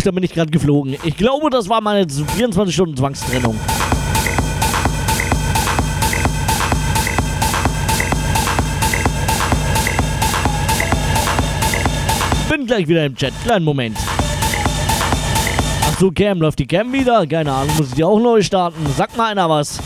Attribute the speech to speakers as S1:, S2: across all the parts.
S1: Huch, da bin ich gerade geflogen. Ich glaube, das war meine 24 Stunden Zwangstrennung. Bin gleich wieder im Chat. Kleinen Moment. Ach so, Cam, läuft die Cam wieder? Keine Ahnung, muss ich die auch neu starten? Sag mal einer was.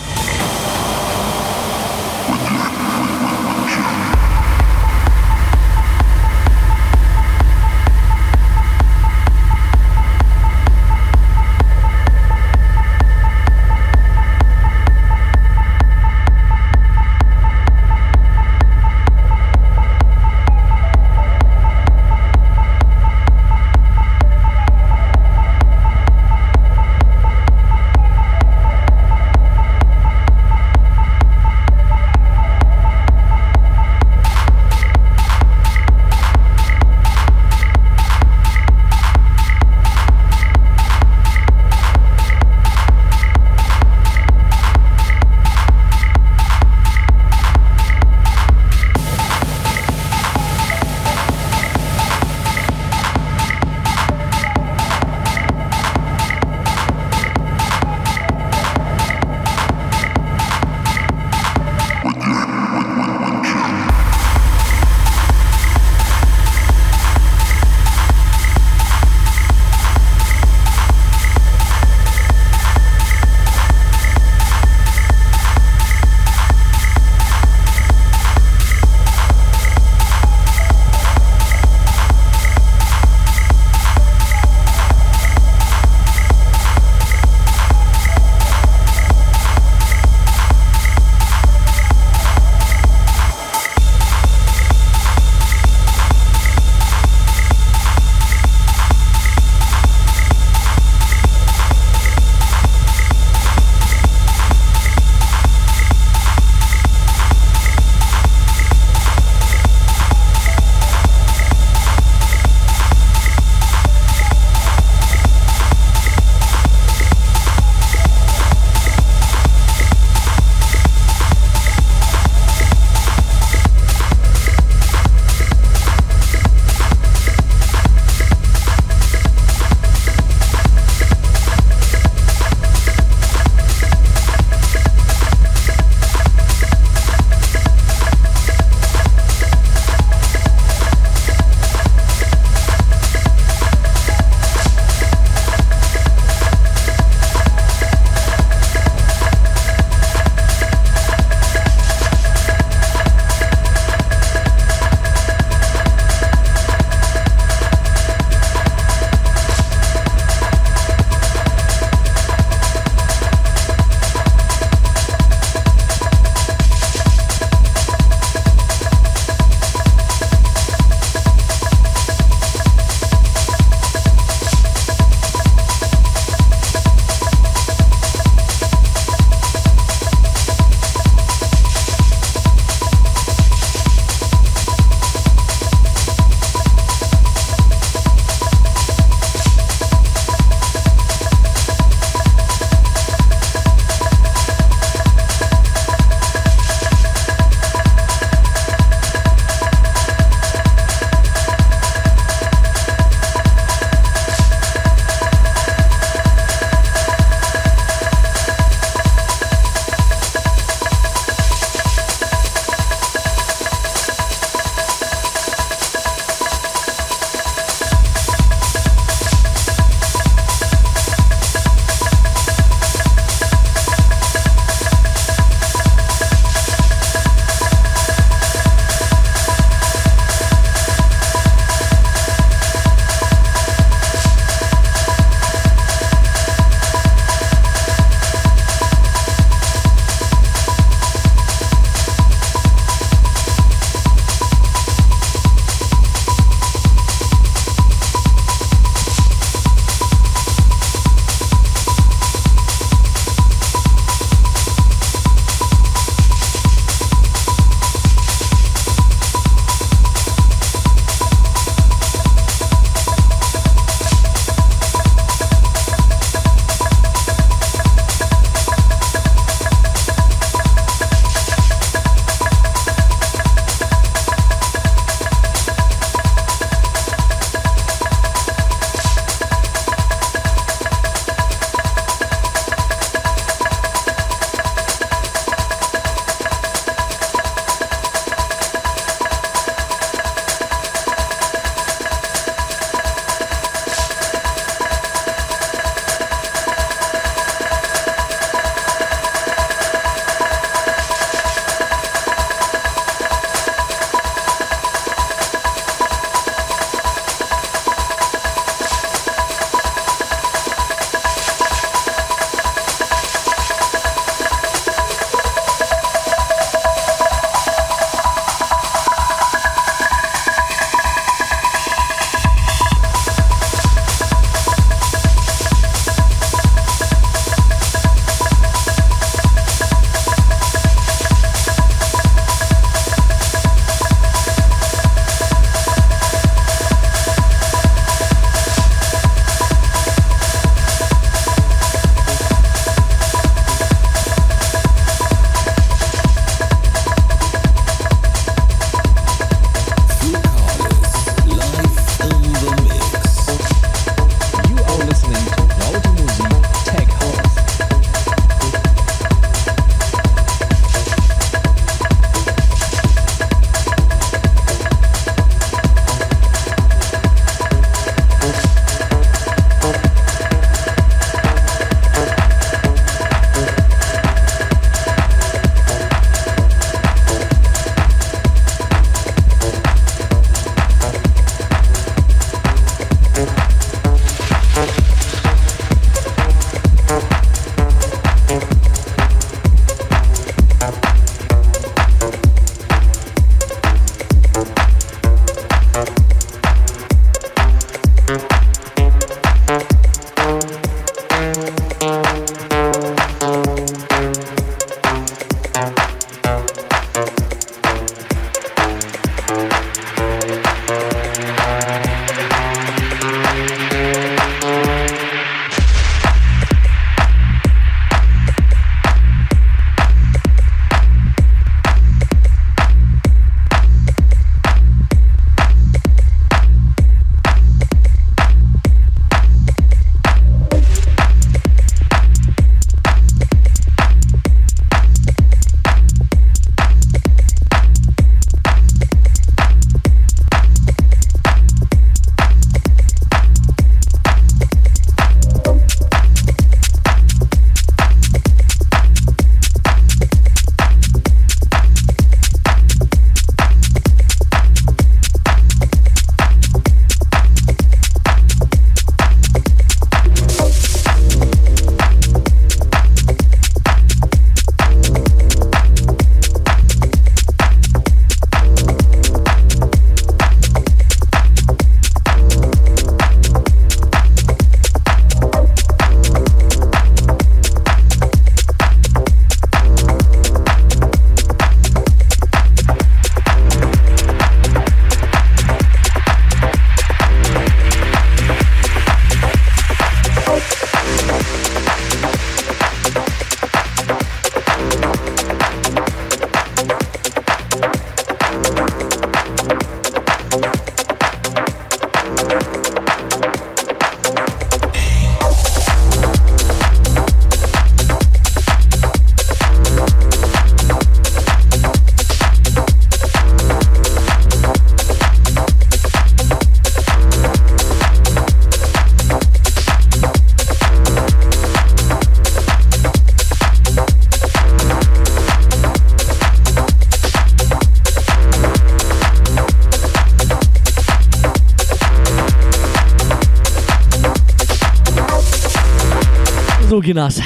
S1: Kinas.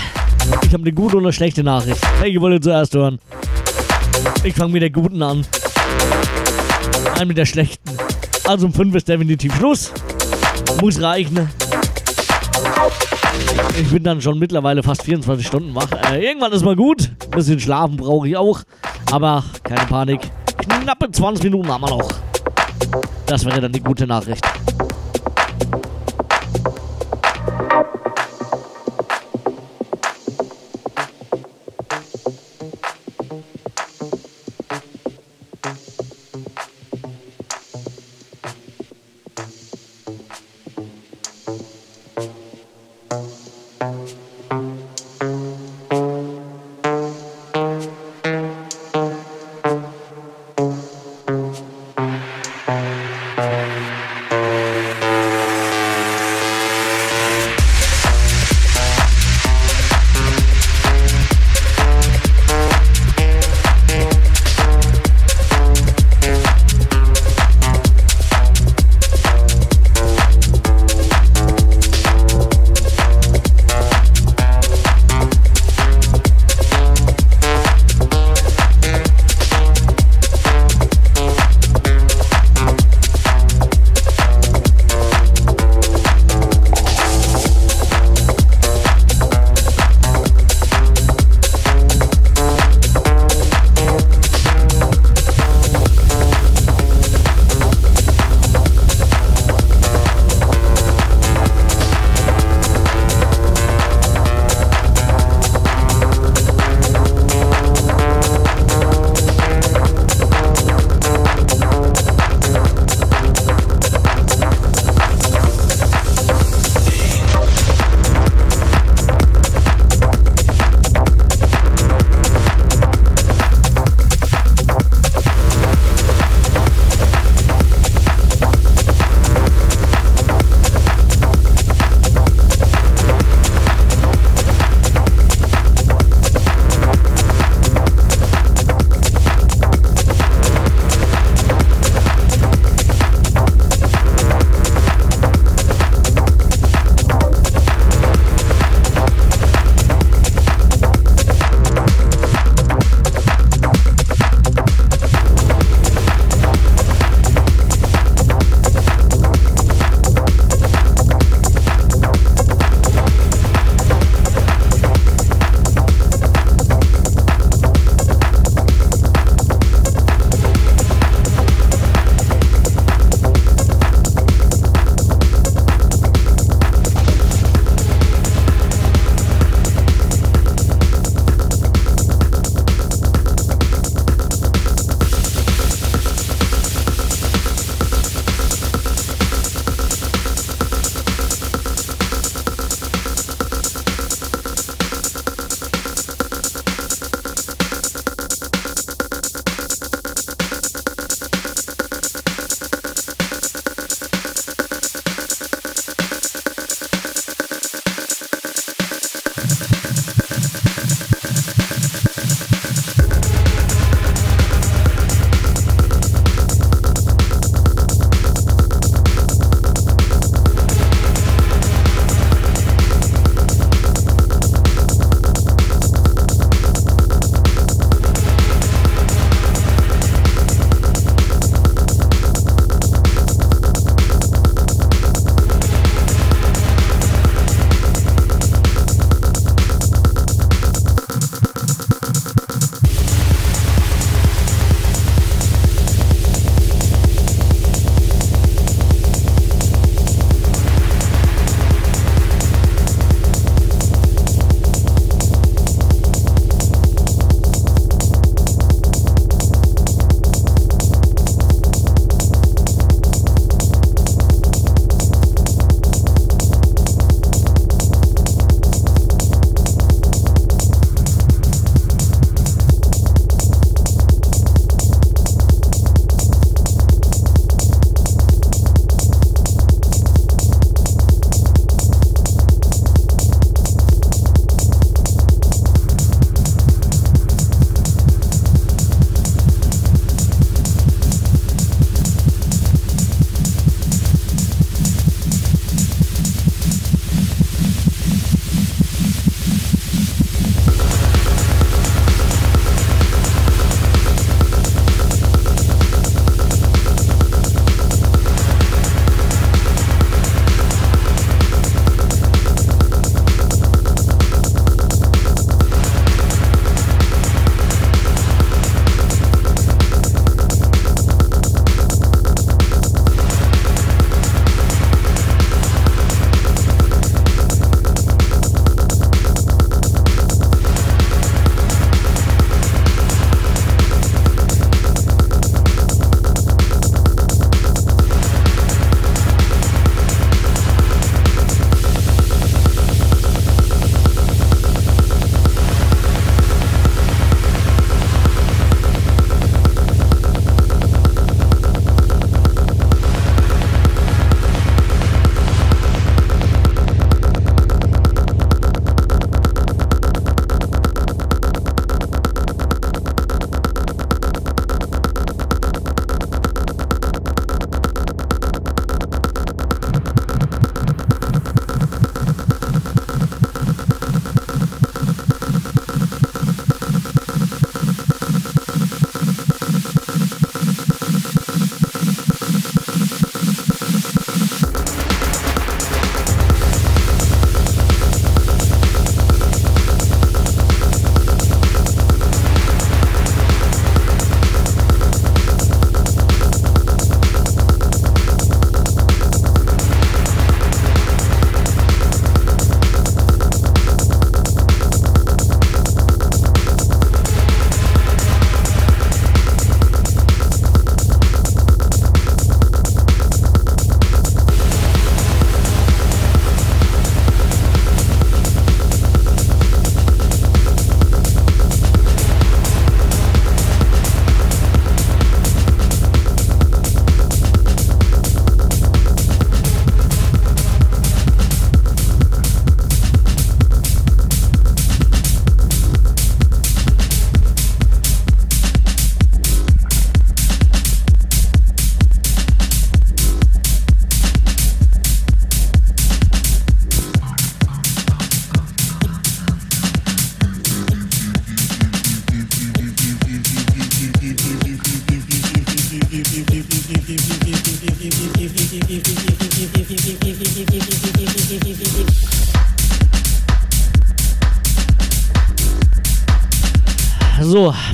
S1: Ich habe eine gute und eine schlechte Nachricht. Welche wollt ihr zuerst hören? Ich fange mit der guten an. Nein, mit der schlechten. Also um 5 ist definitiv Schluss. Muss reichen. Ich bin dann schon mittlerweile fast 24 Stunden wach. Äh, irgendwann ist mal gut. Ein bisschen schlafen brauche ich auch. Aber keine Panik. Knappe 20 Minuten haben wir noch. Das wäre dann die gute Nachricht.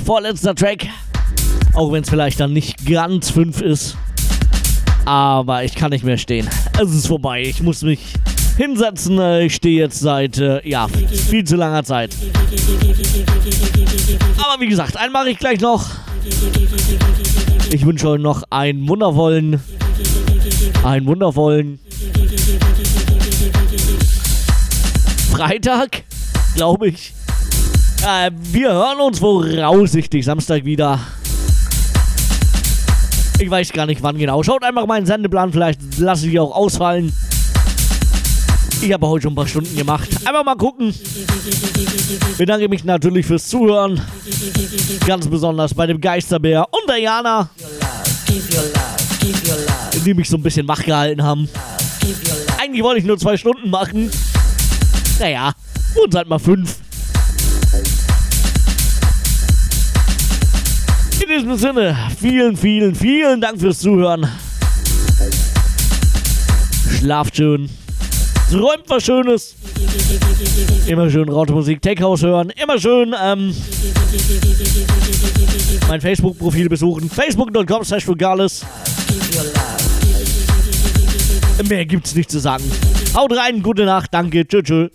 S1: Vorletzter Track. Auch wenn es vielleicht dann nicht ganz 5 ist. Aber ich kann nicht mehr stehen. Es ist vorbei. Ich muss mich hinsetzen. Ich stehe jetzt seit, äh, ja, viel zu langer Zeit. Aber wie gesagt, einen mache ich gleich noch. Ich wünsche euch noch einen wundervollen, einen wundervollen Freitag, glaube ich. Äh, wir hören uns voraussichtlich Samstag wieder. Ich weiß gar nicht wann genau. Schaut einfach meinen Sendeplan, vielleicht lasse ich auch ausfallen. Ich habe heute schon ein paar Stunden gemacht. Einfach mal gucken. Bedanke mich natürlich fürs Zuhören. Ganz besonders bei dem Geisterbär und der Jana, die mich so ein bisschen wach gehalten haben. Eigentlich wollte ich nur zwei Stunden machen. Naja, wurden halt mal fünf. In diesem Sinne, vielen, vielen, vielen Dank fürs Zuhören. Schlaft schön. Träumt was Schönes. Immer schön Raute Tech House hören. Immer schön ähm, mein Facebook-Profil besuchen. Facebook.com slash Mehr gibt's nicht zu sagen. Haut rein, gute Nacht, danke, tschüss. tschüss.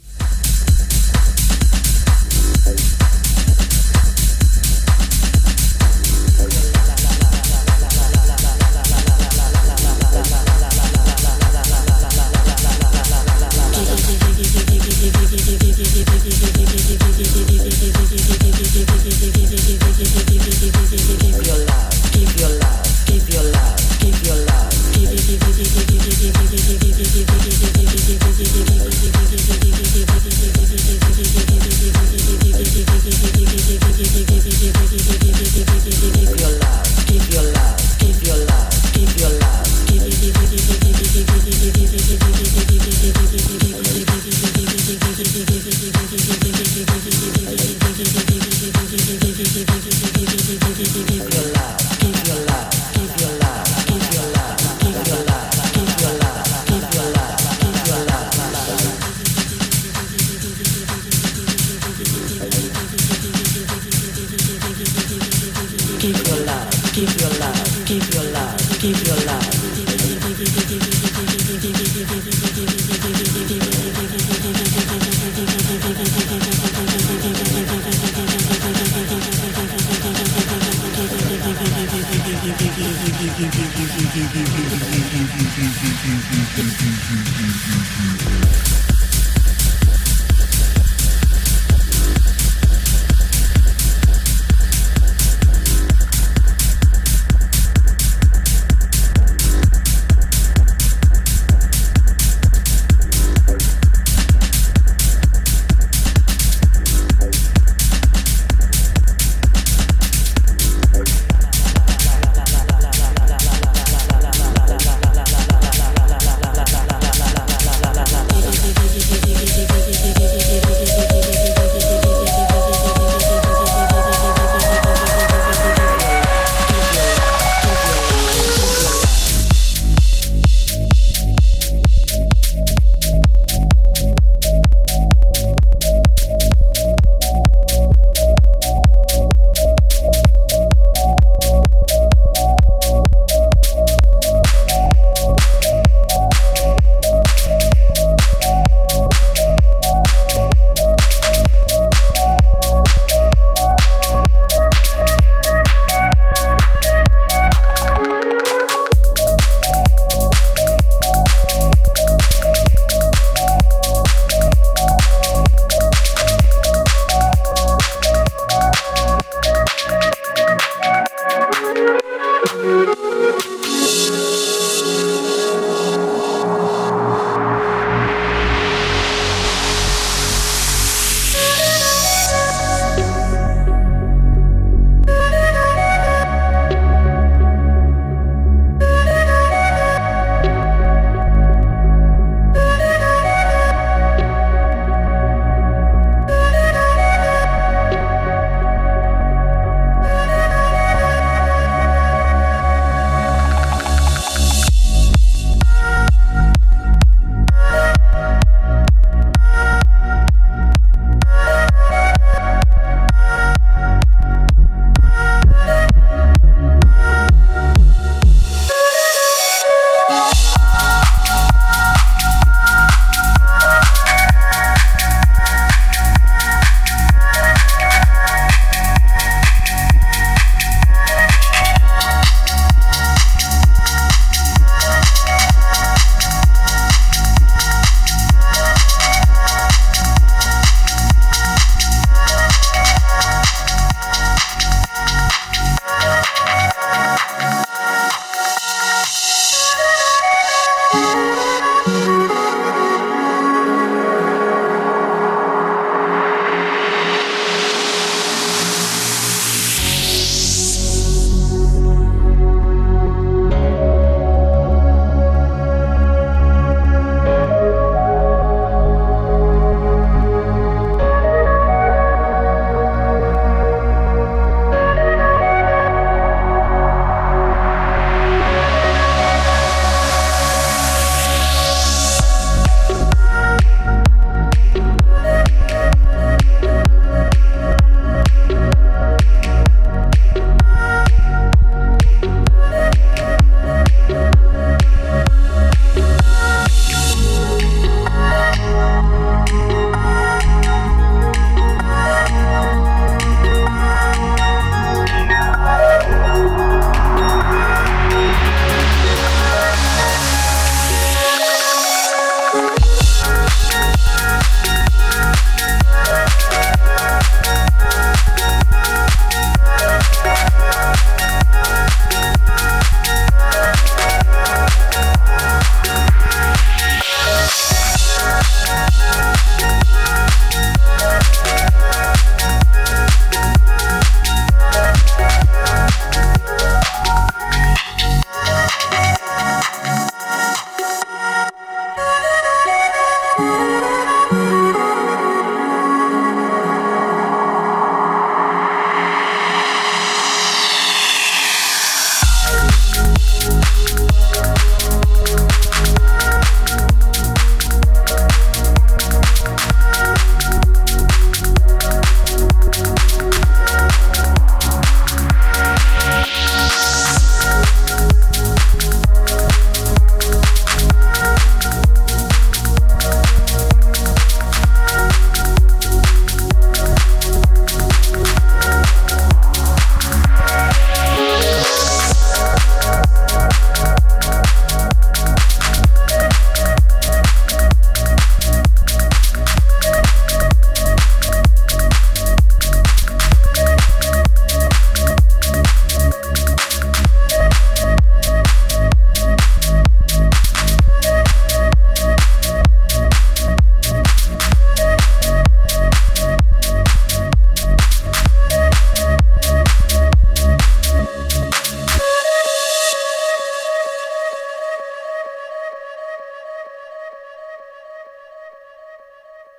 S1: Thank you.
S2: Thank you.